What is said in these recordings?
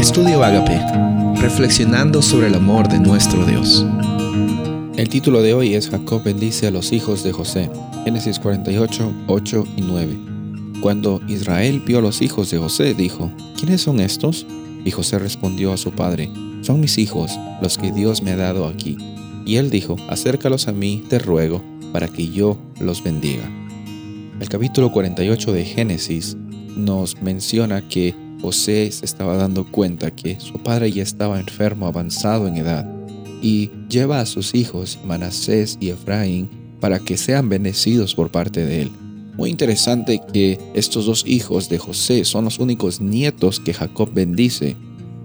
Estudio Agape, reflexionando sobre el amor de nuestro Dios. El título de hoy es Jacob bendice a los hijos de José. Génesis 48, 8 y 9. Cuando Israel vio a los hijos de José, dijo, ¿quiénes son estos? Y José respondió a su padre, son mis hijos, los que Dios me ha dado aquí. Y él dijo, acércalos a mí, te ruego, para que yo los bendiga. El capítulo 48 de Génesis nos menciona que José se estaba dando cuenta que su padre ya estaba enfermo, avanzado en edad, y lleva a sus hijos Manasés y Efraín para que sean bendecidos por parte de él. Muy interesante que estos dos hijos de José son los únicos nietos que Jacob bendice,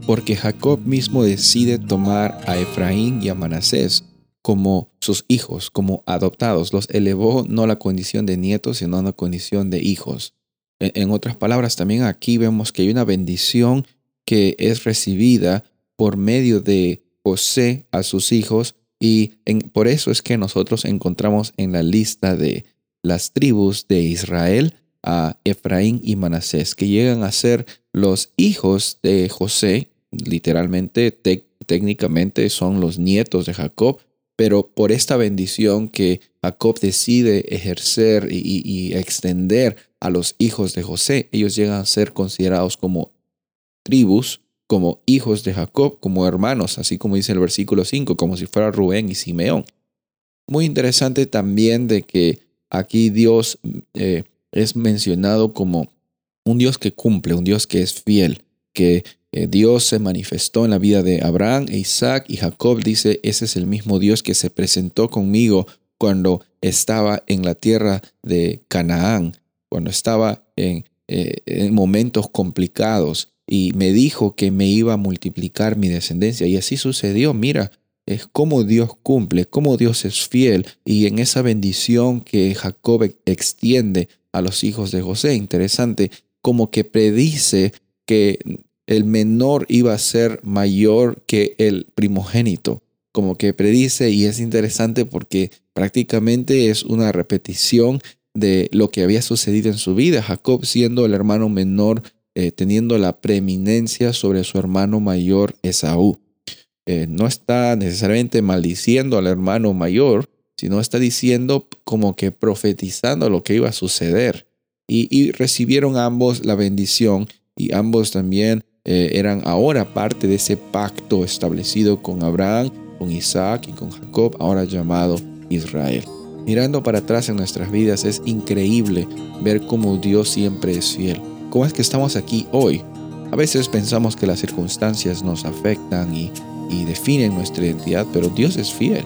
porque Jacob mismo decide tomar a Efraín y a Manasés como sus hijos, como adoptados. Los elevó no a la condición de nietos, sino a la condición de hijos. En otras palabras, también aquí vemos que hay una bendición que es recibida por medio de José a sus hijos y por eso es que nosotros encontramos en la lista de las tribus de Israel a Efraín y Manasés, que llegan a ser los hijos de José, literalmente, técnicamente son los nietos de Jacob, pero por esta bendición que Jacob decide ejercer y, extender a los hijos de José, ellos llegan a ser considerados como tribus, como hijos de Jacob, como hermanos, así como dice el versículo 5, como si fuera Rubén y Simeón. Muy interesante también de que aquí Dios eh, es mencionado como un Dios que cumple, un Dios que es fiel, que eh, Dios se manifestó en la vida de Abraham Isaac y Jacob. Dice, ese es el mismo Dios que se presentó conmigo cuando estaba en la tierra de Canaán, cuando estaba en, eh, en momentos complicados y me dijo que me iba a multiplicar mi descendencia. Y así sucedió. Mira, es como Dios cumple, como Dios es fiel. Y en esa bendición que Jacob extiende a los hijos de José, interesante, como que predice que el menor iba a ser mayor que el primogénito, como que predice y es interesante porque prácticamente es una repetición de lo que había sucedido en su vida, Jacob siendo el hermano menor, eh, teniendo la preeminencia sobre su hermano mayor Esaú. Eh, no está necesariamente maldiciendo al hermano mayor, sino está diciendo como que profetizando lo que iba a suceder. y recibieron ambos la bendición y ambos también eh, eran ahora parte de ese pacto establecido con Abraham, con Isaac y con Jacob, ahora llamado Israel. Mirando para atrás en nuestras vidas es increíble ver cómo Dios siempre es fiel. ¿Cómo es que estamos aquí hoy? A veces pensamos que las circunstancias nos afectan y, definen nuestra identidad, pero Dios es fiel.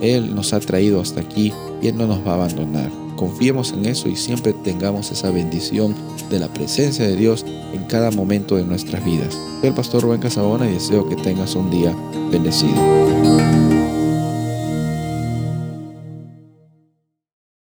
Él nos ha traído hasta aquí y Él no nos va a abandonar. Confiemos en eso y siempre tengamos esa bendición de la presencia de Dios en cada momento de nuestras vidas. Soy el pastor Rubén Casabona y deseo que tengas un día bendecido.